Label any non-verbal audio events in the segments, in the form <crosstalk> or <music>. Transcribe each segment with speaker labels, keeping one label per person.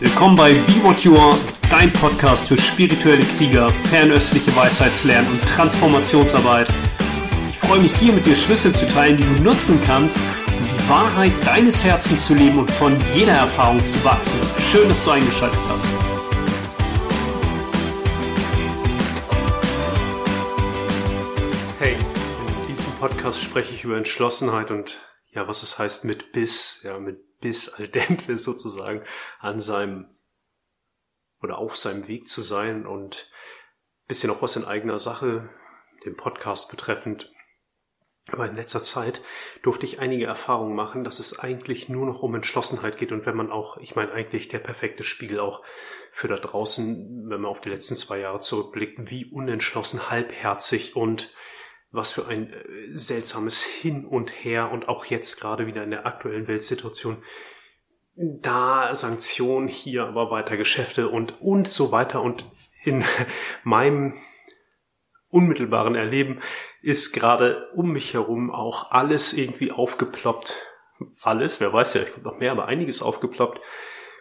Speaker 1: Willkommen bei Be What You Are, dein Podcast für spirituelle Krieger, fernöstliche Weisheitslernen und Transformationsarbeit. Ich freue mich hier mit dir Schlüssel zu teilen, die du nutzen kannst, um die Wahrheit deines Herzens zu leben und von jeder Erfahrung zu wachsen. Schön, dass du eingeschaltet hast. Hey, in diesem Podcast spreche ich über Entschlossenheit und ja, was es heißt mit Biss, ja, mit Biss al dente <laughs> sozusagen an seinem oder auf seinem Weg zu sein und bisschen auch was in eigener Sache, den Podcast betreffend. Aber in letzter Zeit durfte ich einige Erfahrungen machen, dass es eigentlich nur noch um Entschlossenheit geht und wenn man auch, ich meine eigentlich der perfekte Spiegel auch für da draußen, wenn man auf die letzten zwei Jahre zurückblickt, wie unentschlossen, halbherzig und was für ein äh, seltsames Hin und Her und auch jetzt gerade wieder in der aktuellen Weltsituation. Da Sanktionen, hier aber weiter Geschäfte und, und so weiter. Und in <laughs> meinem unmittelbaren Erleben ist gerade um mich herum auch alles irgendwie aufgeploppt. Alles, wer weiß ja, ich noch mehr, aber einiges aufgeploppt,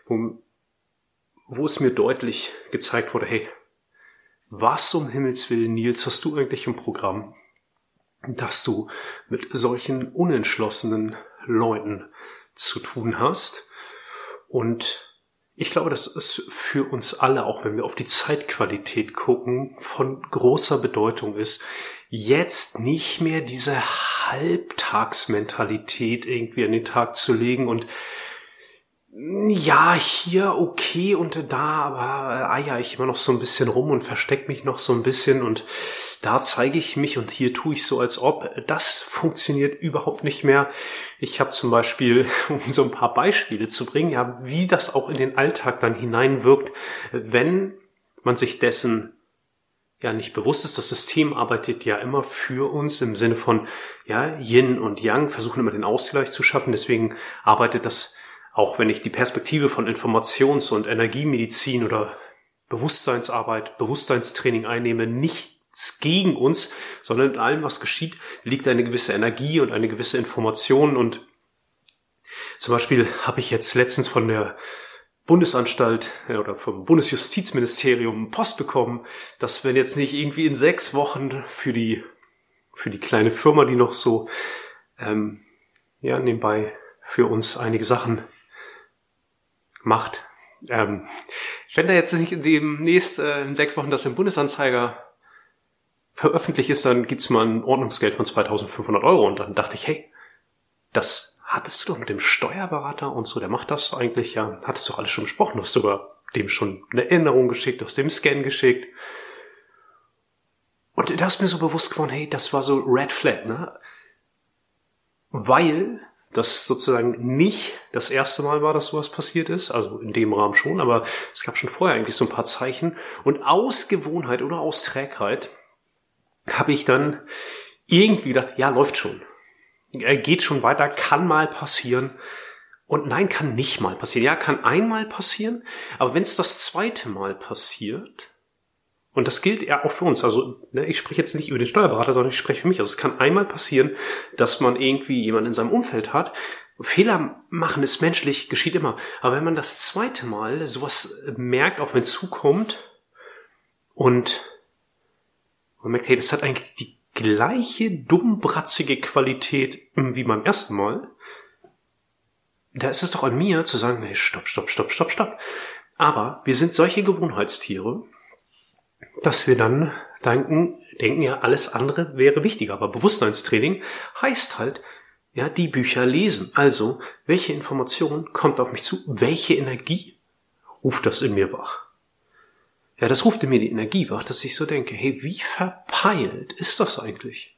Speaker 1: wo, wo es mir deutlich gezeigt wurde, hey, was um Himmels Willen, Nils, hast du eigentlich im Programm? Dass du mit solchen unentschlossenen Leuten zu tun hast. Und ich glaube, das ist für uns alle, auch wenn wir auf die Zeitqualität gucken, von großer Bedeutung ist, jetzt nicht mehr diese Halbtagsmentalität irgendwie an den Tag zu legen und ja, hier okay und da, aber eier ich immer noch so ein bisschen rum und versteck mich noch so ein bisschen und da zeige ich mich und hier tue ich so, als ob. Das funktioniert überhaupt nicht mehr. Ich habe zum Beispiel, <laughs> um so ein paar Beispiele zu bringen, ja, wie das auch in den Alltag dann hineinwirkt, wenn man sich dessen ja nicht bewusst ist, das System arbeitet ja immer für uns im Sinne von ja Yin und Yang, versuchen immer den Ausgleich zu schaffen. Deswegen arbeitet das, auch wenn ich die Perspektive von Informations- und Energiemedizin oder Bewusstseinsarbeit, Bewusstseinstraining einnehme, nicht nichts gegen uns, sondern in allem, was geschieht, liegt eine gewisse Energie und eine gewisse Information. Und zum Beispiel habe ich jetzt letztens von der Bundesanstalt oder vom Bundesjustizministerium Post bekommen, dass wenn jetzt nicht irgendwie in sechs Wochen für die für die kleine Firma, die noch so ähm, ja nebenbei für uns einige Sachen macht, ähm, wenn da jetzt nicht demnächst äh, in sechs Wochen das im Bundesanzeiger veröffentlicht ist, dann gibt's mal ein Ordnungsgeld von 2500 Euro. Und dann dachte ich, hey, das hattest du doch mit dem Steuerberater und so, der macht das eigentlich, ja, hattest du doch alles schon besprochen. Du hast sogar dem schon eine Erinnerung geschickt, hast dem Scan geschickt. Und da ist mir so bewusst geworden, hey, das war so Red Flag, ne? Weil das sozusagen nicht das erste Mal war, dass sowas passiert ist, also in dem Rahmen schon, aber es gab schon vorher eigentlich so ein paar Zeichen. Und aus Gewohnheit oder aus Trägheit habe ich dann irgendwie gedacht, ja, läuft schon. Er geht schon weiter, kann mal passieren. Und nein, kann nicht mal passieren. Ja, kann einmal passieren, aber wenn es das zweite Mal passiert, und das gilt ja auch für uns, also ne, ich spreche jetzt nicht über den Steuerberater, sondern ich spreche für mich. Also es kann einmal passieren, dass man irgendwie jemanden in seinem Umfeld hat. Fehler machen ist menschlich, geschieht immer. Aber wenn man das zweite Mal sowas merkt, auf einen zukommt und man merkt, hey, das hat eigentlich die gleiche dummbratzige Qualität wie beim ersten Mal. Da ist es doch an mir zu sagen, hey, stopp, stopp, stopp, stopp, stopp. Aber wir sind solche Gewohnheitstiere, dass wir dann denken, denken ja, alles andere wäre wichtiger. Aber Bewusstseinstraining heißt halt, ja, die Bücher lesen. Also, welche Information kommt auf mich zu? Welche Energie ruft das in mir wach? Ja, das ruft in mir die Energie wach, dass ich so denke, hey, wie verpeilt ist das eigentlich?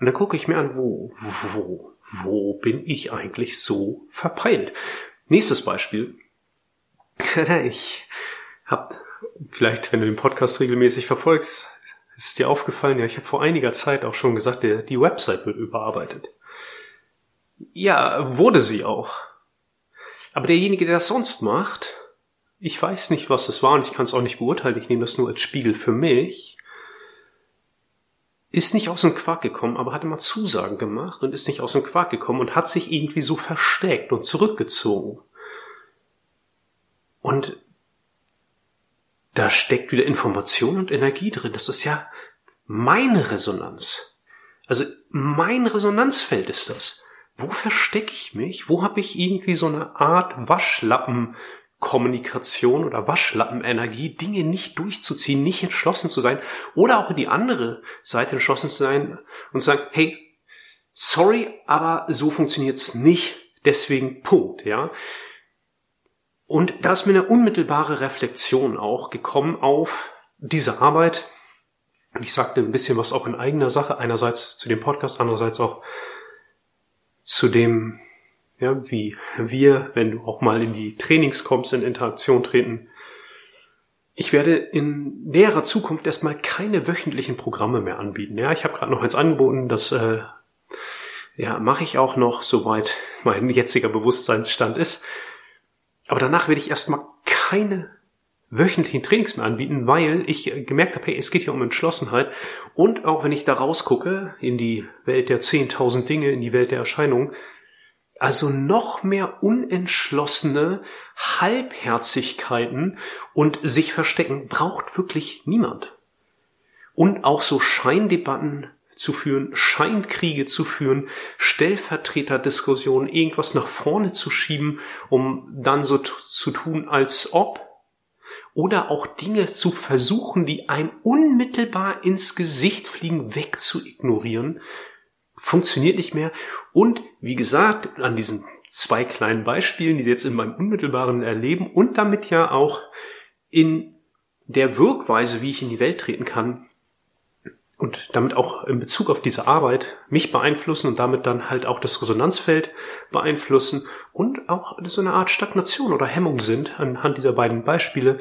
Speaker 1: Und dann gucke ich mir an, wo, wo, wo bin ich eigentlich so verpeilt? Nächstes Beispiel. <laughs> Ich hab, vielleicht, wenn du den Podcast regelmäßig verfolgst, ist es dir aufgefallen, ja, ich habe vor einiger Zeit auch schon gesagt, der, die Website wird überarbeitet. Ja, wurde sie auch. Aber derjenige, der das sonst macht, ich weiß nicht, was es war und ich kann es auch nicht beurteilen. Ich nehme das nur als Spiegel für mich. Ist nicht aus dem Quark gekommen, aber hat immer Zusagen gemacht und ist nicht aus dem Quark gekommen und hat sich irgendwie so versteckt und zurückgezogen. Und da steckt wieder Information und Energie drin. Das ist ja meine Resonanz. Also mein Resonanzfeld ist das. Wo verstecke ich mich? Wo habe ich irgendwie so eine Art Waschlappenkommunikation oder Waschlappenenergie, Dinge nicht durchzuziehen, nicht entschlossen zu sein oder auch in die andere Seite entschlossen zu sein und zu sagen, hey, sorry, aber so funktioniert's nicht, deswegen Punkt, ja. Und da ist mir eine unmittelbare Reflexion auch gekommen auf diese Arbeit. Und ich sagte ein bisschen was auch in eigener Sache, einerseits zu dem Podcast, andererseits auch zu dem, ja, wie wir, wenn du auch mal in die Trainings kommst, in Interaktion treten. Ich werde in näherer Zukunft erstmal keine wöchentlichen Programme mehr anbieten. Ja, ich habe gerade noch eins angeboten, das äh, ja, mache ich auch noch, soweit mein jetziger Bewusstseinsstand ist. Aber danach werde ich erstmal keine wöchentlichen Trainings mehr anbieten, weil ich gemerkt habe, hey, es geht hier um Entschlossenheit. Und auch wenn ich da rausgucke in die Welt der 10.000 Dinge, in die Welt der Erscheinungen, also noch mehr unentschlossene Halbherzigkeiten und sich verstecken braucht wirklich niemand. Und auch so Scheindebatten zu führen, Scheinkriege zu führen, Stellvertreterdiskussionen, irgendwas nach vorne zu schieben, um dann so zu tun, als ob, oder auch Dinge zu versuchen, die einem unmittelbar ins Gesicht fliegen, wegzuignorieren, funktioniert nicht mehr. Und wie gesagt, an diesen zwei kleinen Beispielen, die jetzt in meinem unmittelbaren Erleben und damit ja auch in der Wirkweise, wie ich in die Welt treten kann, und damit auch in Bezug auf diese Arbeit mich beeinflussen und damit dann halt auch das Resonanzfeld beeinflussen und auch so eine Art Stagnation oder Hemmung sind anhand dieser beiden Beispiele,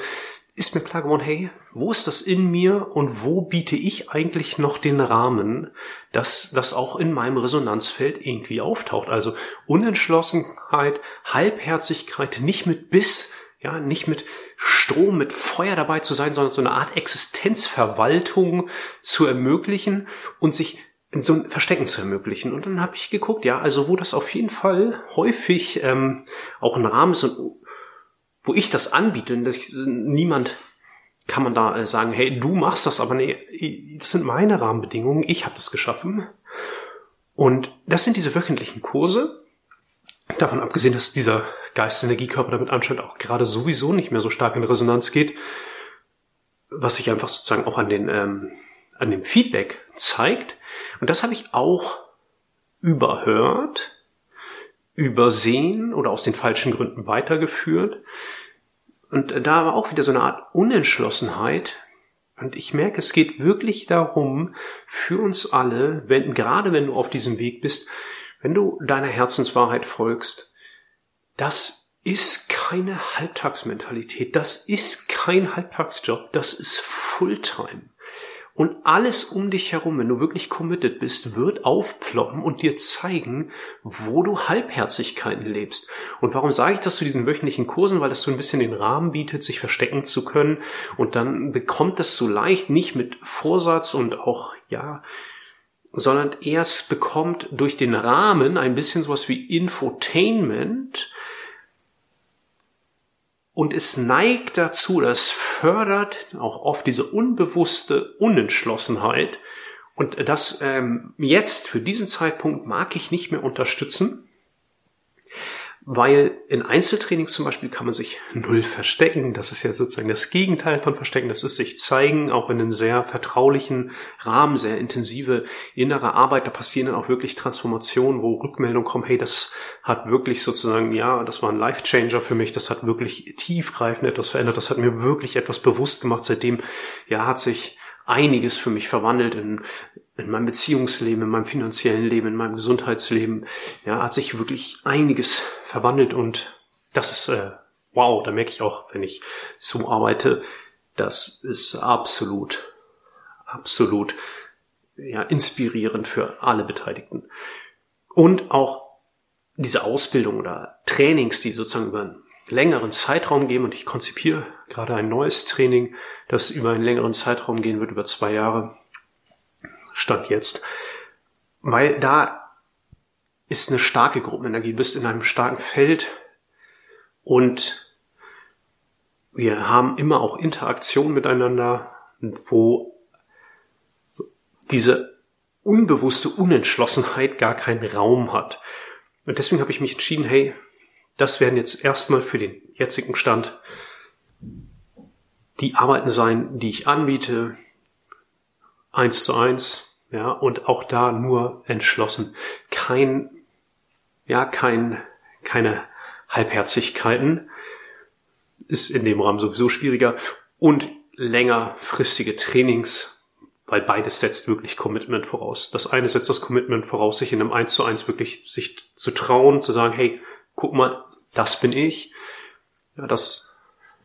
Speaker 1: ist mir klar geworden, hey, wo ist das in mir und wo biete ich eigentlich noch den Rahmen, dass das auch in meinem Resonanzfeld irgendwie auftaucht? Also Unentschlossenheit, Halbherzigkeit, nicht mit Biss, ja, nicht mit Strom, mit Feuer dabei zu sein, sondern so eine Art Existenzverwaltung zu ermöglichen und sich in so ein Verstecken zu ermöglichen. Und dann habe ich geguckt, ja, also wo das auf jeden Fall häufig ähm, auch ein Rahmen ist und wo ich das anbiete, und das, niemand kann man da äh, sagen, hey, du machst das, aber nee, das sind meine Rahmenbedingungen, ich habe das geschaffen. Und das sind diese wöchentlichen Kurse. Davon abgesehen, dass dieser Geist-Energiekörper damit anscheinend auch gerade sowieso nicht mehr so stark in Resonanz geht, was sich einfach sozusagen auch an den ähm, an dem Feedback zeigt. Und das habe ich auch überhört, übersehen oder aus den falschen Gründen weitergeführt. Und da war auch wieder so eine Art Unentschlossenheit. Und ich merke, es geht wirklich darum, für uns alle, wenn, gerade wenn du auf diesem Weg bist, wenn du deiner Herzenswahrheit folgst, das ist keine Halbtagsmentalität, das ist kein Halbtagsjob, das ist Fulltime. Und alles um dich herum, wenn du wirklich committed bist, wird aufploppen und dir zeigen, wo du Halbherzigkeiten lebst. Und warum sage ich das zu diesen wöchentlichen Kursen? Weil das so ein bisschen den Rahmen bietet, sich verstecken zu können. Und dann bekommt das so leicht, nicht mit Vorsatz und auch, ja, sondern erst bekommt durch den Rahmen ein bisschen sowas wie Infotainment und es neigt dazu, das fördert auch oft diese unbewusste Unentschlossenheit. Und das ähm, jetzt für diesen Zeitpunkt mag ich nicht mehr unterstützen, weil in Einzeltrainings zum Beispiel kann man sich null verstecken. Das ist ja sozusagen das Gegenteil von Verstecken. Das ist sich zeigen, auch in einem sehr vertraulichen Rahmen, sehr intensive innere Arbeit. Da passieren dann auch wirklich Transformationen, wo Rückmeldungen kommen, hey, das hat wirklich sozusagen, ja, das war ein Life-Changer für mich. Das hat wirklich tiefgreifend etwas verändert. Das hat mir wirklich etwas bewusst gemacht. Seitdem, ja, hat sich einiges für mich verwandelt in in meinem Beziehungsleben, in meinem finanziellen Leben, in meinem Gesundheitsleben, ja, hat sich wirklich einiges verwandelt und das ist äh, wow, da merke ich auch, wenn ich so arbeite, das ist absolut, absolut ja, inspirierend für alle Beteiligten. Und auch diese Ausbildung oder Trainings, die sozusagen über einen längeren Zeitraum gehen, und ich konzipiere gerade ein neues Training, das über einen längeren Zeitraum gehen wird, über zwei Jahre, Stand jetzt. Weil da ist eine starke Gruppenenergie. Du bist in einem starken Feld und wir haben immer auch Interaktion miteinander, wo diese unbewusste Unentschlossenheit gar keinen Raum hat. Und deswegen habe ich mich entschieden, hey, das werden jetzt erstmal für den jetzigen Stand die Arbeiten sein, die ich anbiete, eins zu eins, ja, und auch da nur entschlossen. Kein, ja, kein, keine Halbherzigkeiten. Ist in dem Rahmen sowieso schwieriger. Und längerfristige Trainings, weil beides setzt wirklich Commitment voraus. Das eine setzt das Commitment voraus, sich in einem eins zu eins wirklich sich zu trauen, zu sagen, hey, guck mal, das bin ich. Ja, das,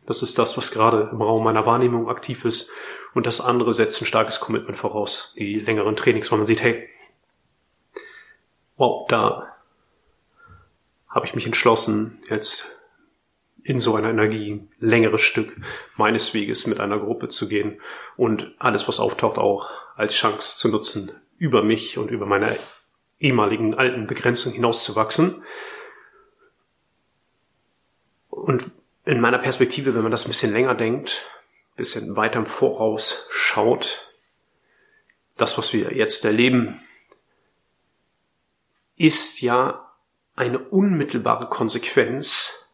Speaker 1: das ist das, was gerade im Raum meiner Wahrnehmung aktiv ist. Und das andere setzt ein starkes Commitment voraus. Die längeren Trainings, wo man sieht, hey, wow, da habe ich mich entschlossen, jetzt in so einer Energie längeres Stück meines Weges mit einer Gruppe zu gehen und alles, was auftaucht, auch als Chance zu nutzen, über mich und über meine ehemaligen alten Begrenzungen hinauszuwachsen. Und in meiner Perspektive, wenn man das ein bisschen länger denkt, ein bisschen weiter im Voraus schaut, das, was wir jetzt erleben, ist ja eine unmittelbare Konsequenz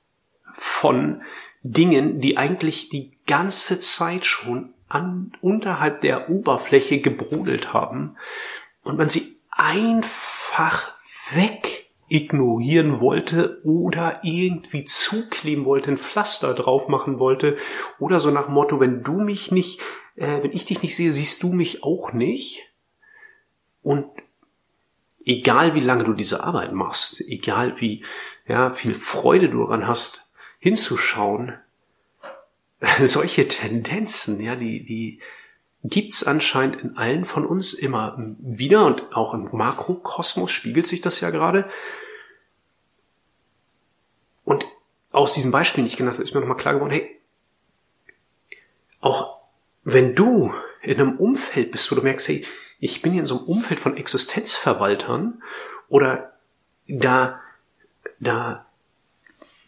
Speaker 1: von Dingen, die eigentlich die ganze Zeit schon an, unterhalb der Oberfläche gebrodelt haben und man sie einfach weg ignorieren wollte oder irgendwie zukleben wollte, ein Pflaster drauf machen wollte oder so nach Motto, wenn du mich nicht, äh, wenn ich dich nicht sehe, siehst du mich auch nicht. Und egal wie lange du diese Arbeit machst, egal wie ja, viel Freude du daran hast, hinzuschauen, <laughs> solche Tendenzen, ja, die, die gibt's anscheinend in allen von uns immer wieder und auch im Makrokosmos spiegelt sich das ja gerade. Und aus diesem Beispiel, die ich genannt habe, ist mir nochmal klar geworden, hey, auch wenn du in einem Umfeld bist, wo du merkst, hey, ich bin in so einem Umfeld von Existenzverwaltern oder da, da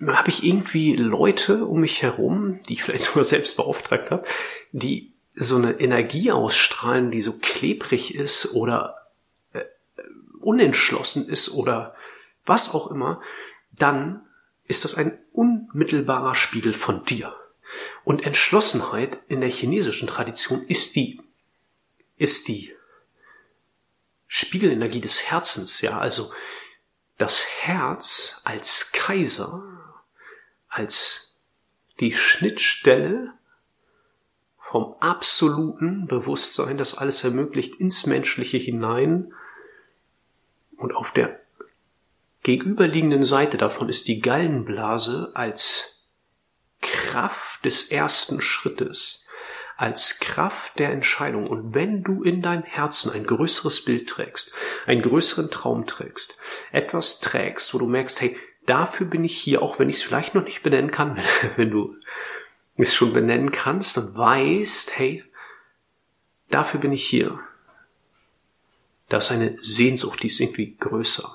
Speaker 1: habe ich irgendwie Leute um mich herum, die ich vielleicht <laughs> sogar selbst beauftragt habe, die so eine Energie ausstrahlen, die so klebrig ist oder äh, unentschlossen ist oder was auch immer, dann ist das ein unmittelbarer Spiegel von dir. Und Entschlossenheit in der chinesischen Tradition ist die, ist die Spiegelenergie des Herzens, ja, also das Herz als Kaiser, als die Schnittstelle vom absoluten Bewusstsein, das alles ermöglicht, ins Menschliche hinein. Und auf der gegenüberliegenden Seite davon ist die Gallenblase als Kraft des ersten Schrittes, als Kraft der Entscheidung. Und wenn du in deinem Herzen ein größeres Bild trägst, einen größeren Traum trägst, etwas trägst, wo du merkst, hey, dafür bin ich hier, auch wenn ich es vielleicht noch nicht benennen kann, <laughs> wenn du es schon benennen kannst und weißt, hey, dafür bin ich hier. Da ist eine Sehnsucht, die ist irgendwie größer.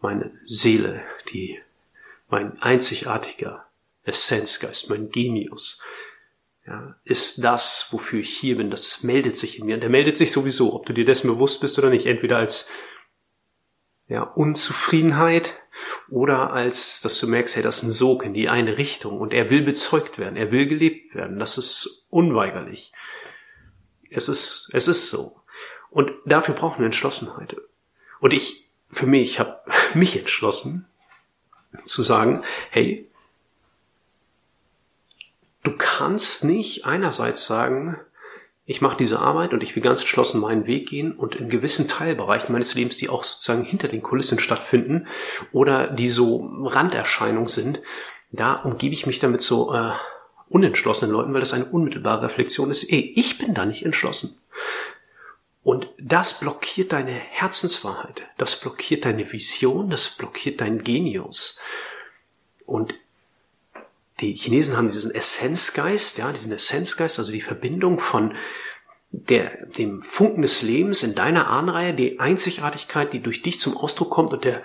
Speaker 1: Meine Seele, die, mein einzigartiger Essenzgeist, mein Genius, ja, ist das, wofür ich hier bin. Das meldet sich in mir. Und der meldet sich sowieso, ob du dir dessen bewusst bist oder nicht. Entweder als ja, Unzufriedenheit oder als, dass du merkst, hey, das ist ein Sog in die eine Richtung und er will bezeugt werden, er will gelebt werden. Das ist unweigerlich. Es ist, es ist so. Und dafür brauchen wir Entschlossenheit. Und ich, für mich, habe <laughs> mich entschlossen zu sagen, hey, kannst nicht einerseits sagen, ich mache diese Arbeit und ich will ganz entschlossen meinen Weg gehen und in gewissen Teilbereichen meines Lebens, die auch sozusagen hinter den Kulissen stattfinden oder die so Randerscheinungen sind, da umgebe ich mich damit so äh, unentschlossenen Leuten, weil das eine unmittelbare Reflexion ist. Ey, ich bin da nicht entschlossen. Und das blockiert deine Herzenswahrheit, das blockiert deine Vision, das blockiert dein Genius. Und die Chinesen haben diesen Essenzgeist, ja, diesen Essenzgeist, also die Verbindung von der, dem Funken des Lebens in deiner Ahnreihe, die Einzigartigkeit, die durch dich zum Ausdruck kommt und der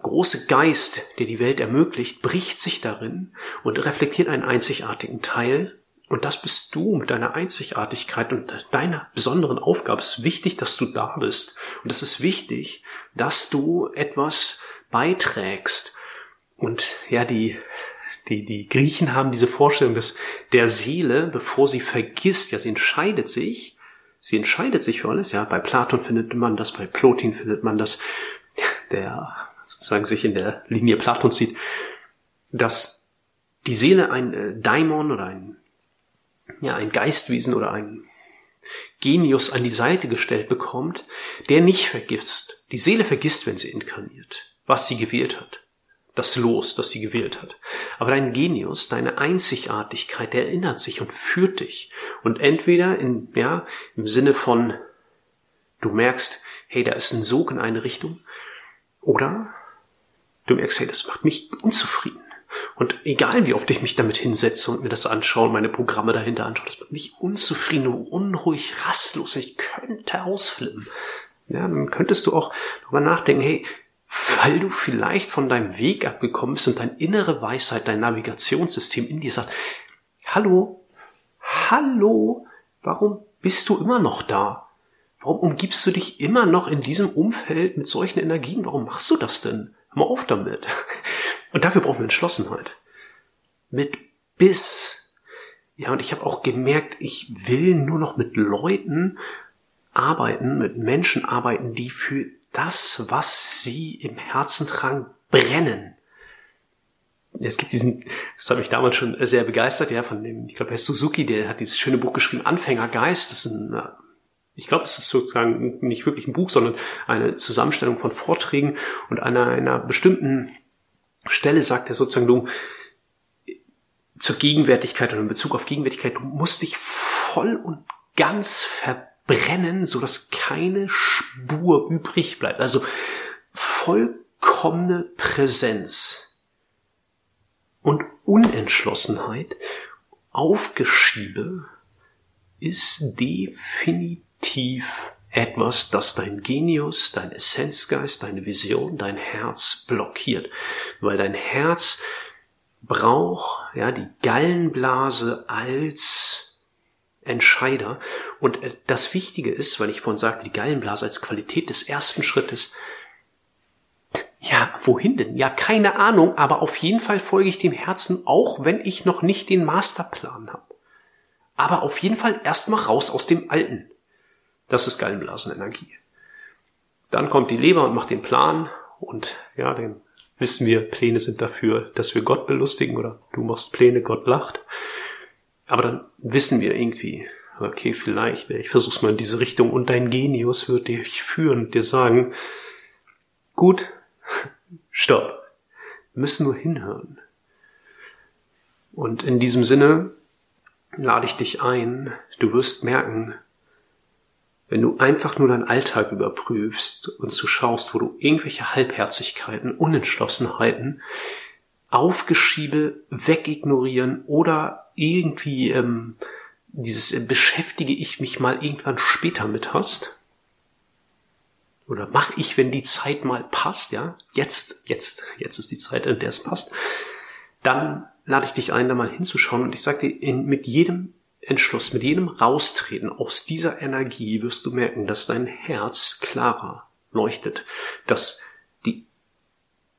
Speaker 1: große Geist, der die Welt ermöglicht, bricht sich darin und reflektiert einen einzigartigen Teil. Und das bist du mit deiner Einzigartigkeit und deiner besonderen Aufgabe. Es ist wichtig, dass du da bist. Und es ist wichtig, dass du etwas beiträgst. Und ja, die, die, die Griechen haben diese Vorstellung, dass der Seele, bevor sie vergisst, ja, sie entscheidet sich, sie entscheidet sich für alles, ja, bei Platon findet man das, bei Plotin findet man das, der sozusagen sich in der Linie Platons sieht, dass die Seele ein äh, Daimon oder ein, ja, ein Geistwesen oder ein Genius an die Seite gestellt bekommt, der nicht vergisst. Die Seele vergisst, wenn sie inkarniert, was sie gewählt hat. Das Los, das sie gewählt hat. Aber dein Genius, deine Einzigartigkeit, der erinnert sich und führt dich. Und entweder in, ja, im Sinne von, du merkst, hey, da ist ein Sog in eine Richtung, oder du merkst, hey, das macht mich unzufrieden. Und egal wie oft ich mich damit hinsetze und mir das anschaue und meine Programme dahinter anschaue, das macht mich unzufrieden, unruhig, rastlos. Ich könnte ausflippen. Ja, dann könntest du auch darüber nachdenken, hey, weil du vielleicht von deinem Weg abgekommen bist und deine innere Weisheit, dein Navigationssystem in dir sagt, hallo, hallo, warum bist du immer noch da? Warum umgibst du dich immer noch in diesem Umfeld mit solchen Energien? Warum machst du das denn? Hör mal auf damit. <laughs> Und dafür brauchen wir Entschlossenheit. Mit Biss. Ja, und ich habe auch gemerkt, ich will nur noch mit Leuten arbeiten, mit Menschen arbeiten, die für das, was sie im Herzen tragen, brennen. Es gibt diesen, das hat mich damals schon sehr begeistert, ja, von dem, ich glaube, Herr Suzuki, der hat dieses schöne Buch geschrieben, Anfängergeist. Das ist ein ich glaube, es ist sozusagen nicht wirklich ein Buch, sondern eine Zusammenstellung von Vorträgen und an einer, bestimmten Stelle sagt er sozusagen, du zur Gegenwärtigkeit oder in Bezug auf Gegenwärtigkeit, du musst dich voll und ganz verbrennen, so dass keine Spur übrig bleibt. Also vollkommene Präsenz und Unentschlossenheit, Aufgeschiebe ist definitiv etwas, das dein Genius, dein Essenzgeist, deine Vision, dein Herz blockiert. Weil dein Herz braucht ja die Gallenblase als Entscheider. Und äh, das Wichtige ist, weil ich vorhin sagte, die Gallenblase als Qualität des ersten Schrittes. Ja, wohin denn? Ja, keine Ahnung, aber auf jeden Fall folge ich dem Herzen, auch wenn ich noch nicht den Masterplan habe. Aber auf jeden Fall erstmal raus aus dem Alten. Das ist Gallenblasenenergie. Dann kommt die Leber und macht den Plan und ja, dann wissen wir, Pläne sind dafür, dass wir Gott belustigen oder du machst Pläne, Gott lacht. Aber dann wissen wir irgendwie, okay, vielleicht, ich versuch's mal in diese Richtung und dein Genius wird dich führen und dir sagen, gut, <laughs> stopp, wir müssen nur hinhören. Und in diesem Sinne lade ich dich ein, du wirst merken, wenn du einfach nur deinen Alltag überprüfst und zu schaust, wo du irgendwelche Halbherzigkeiten, Unentschlossenheiten, Aufgeschiebe wegignorieren oder irgendwie ähm, dieses äh, beschäftige ich mich mal irgendwann später mit hast, oder mach ich, wenn die Zeit mal passt, ja, jetzt, jetzt, jetzt ist die Zeit, in der es passt, dann lade ich dich ein, da mal hinzuschauen und ich sage dir, in, mit jedem Entschluss, mit jedem Raustreten aus dieser Energie wirst du merken, dass dein Herz klarer leuchtet, dass die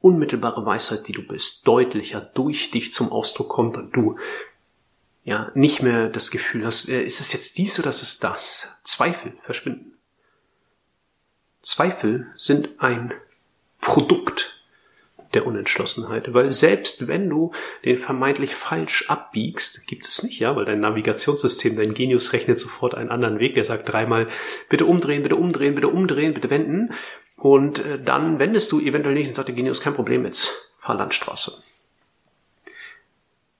Speaker 1: unmittelbare Weisheit, die du bist, deutlicher durch dich zum Ausdruck kommt und du ja nicht mehr das Gefühl hast, äh, ist es jetzt dies oder ist es das? Zweifel verschwinden. Zweifel sind ein Produkt der Unentschlossenheit. Weil selbst wenn du den vermeintlich falsch abbiegst, gibt es nicht, ja, weil dein Navigationssystem, dein Genius rechnet sofort einen anderen Weg. Der sagt dreimal, bitte umdrehen, bitte umdrehen, bitte umdrehen, bitte wenden. Und äh, dann wendest du eventuell nicht und sagt der Genius, kein Problem, jetzt fahr Landstraße.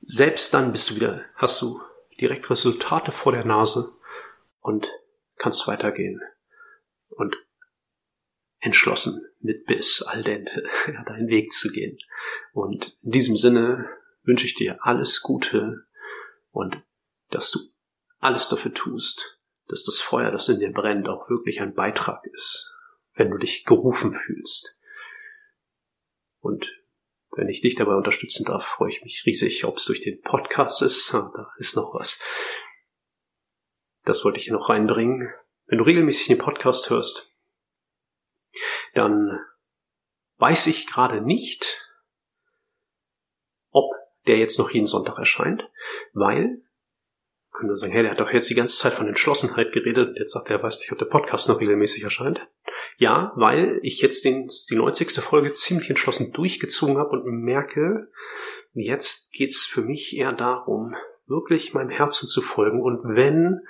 Speaker 1: Selbst dann bist du wieder, hast du direkt Resultate vor der Nase und kannst weitergehen. Und entschlossen, mit Biss, al dente, <laughs> deinen Weg zu gehen. Und in diesem Sinne wünsche ich dir alles Gute und dass du alles dafür tust, dass das Feuer, das in dir brennt, auch wirklich ein Beitrag ist, wenn du dich gerufen fühlst. Und wenn ich dich dabei unterstützen darf, freue ich mich riesig, ob es durch den Podcast ist. Da ist noch was. Das wollte ich hier noch reinbringen. Wenn du regelmäßig den Podcast hörst, dann weiß ich gerade nicht, ob der jetzt noch jeden Sonntag erscheint, weil können wir sagen, hey, der hat doch jetzt die ganze Zeit von Entschlossenheit geredet jetzt sagt er, er weiß nicht, ob der Podcast noch regelmäßig erscheint. Ja, weil ich jetzt den, die 90. Folge ziemlich entschlossen durchgezogen habe und merke, jetzt geht's für mich eher darum, wirklich meinem Herzen zu folgen und wenn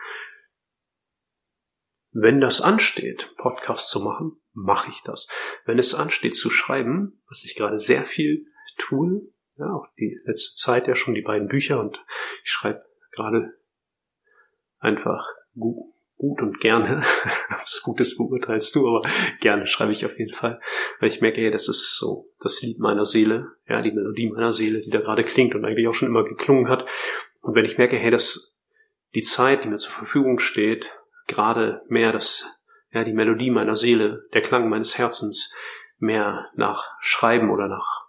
Speaker 1: wenn das ansteht, Podcast zu machen, mache ich das. Wenn es ansteht zu schreiben, was ich gerade sehr viel tue, ja, auch die letzte Zeit ja schon die beiden Bücher und ich schreibe gerade einfach gut, gut und gerne. <laughs> Was Gutes beurteilst du, aber gerne schreibe ich auf jeden Fall. Weil ich merke, hey, das ist so das Lied meiner Seele, ja, die Melodie meiner Seele, die da gerade klingt und eigentlich auch schon immer geklungen hat. Und wenn ich merke, hey, dass die Zeit, die mir zur Verfügung steht, gerade mehr das, ja, die Melodie meiner Seele, der Klang meines Herzens, mehr nach Schreiben oder nach,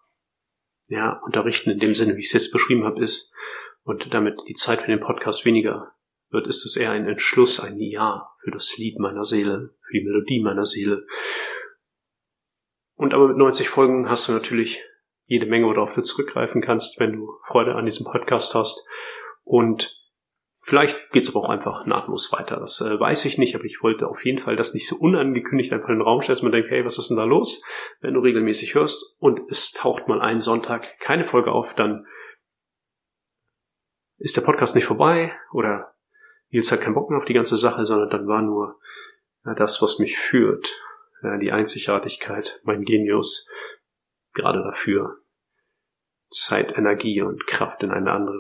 Speaker 1: ja, Unterrichten in dem Sinne, wie ich es jetzt beschrieben habe, ist und damit die Zeit für den Podcast weniger wird, ist es eher ein Entschluss, ein Ja für das Lied meiner Seele, für die Melodie meiner Seele. Und aber mit 90 Folgen hast du natürlich jede Menge, worauf du zurückgreifen kannst, wenn du Freude an diesem Podcast hast. Und vielleicht geht's aber auch einfach nahtlos weiter. Das äh, weiß ich nicht, aber ich wollte auf jeden Fall das nicht so unangekündigt einfach in den Raum stellen, dass man denkt, hey, was ist denn da los? Wenn du regelmäßig hörst und es taucht mal einen Sonntag keine Folge auf, dann ist der Podcast nicht vorbei oder Nils hat keinen Bock mehr auf die ganze Sache, sondern dann war nur ja, das, was mich führt, ja, die Einzigartigkeit, mein Genius, gerade dafür Zeit, Energie und Kraft in eine andere,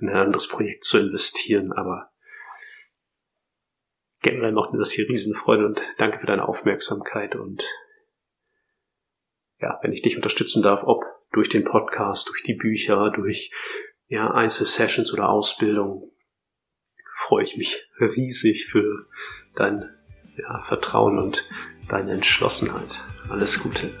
Speaker 1: in ein anderes Projekt zu investieren, aber generell macht mir das hier Riesenfreude und danke für deine Aufmerksamkeit. Und ja, wenn ich dich unterstützen darf, ob durch den Podcast, durch die Bücher, durch ja, Einzelsessions oder Ausbildung, freue ich mich riesig für dein ja, Vertrauen und deine Entschlossenheit. Alles Gute.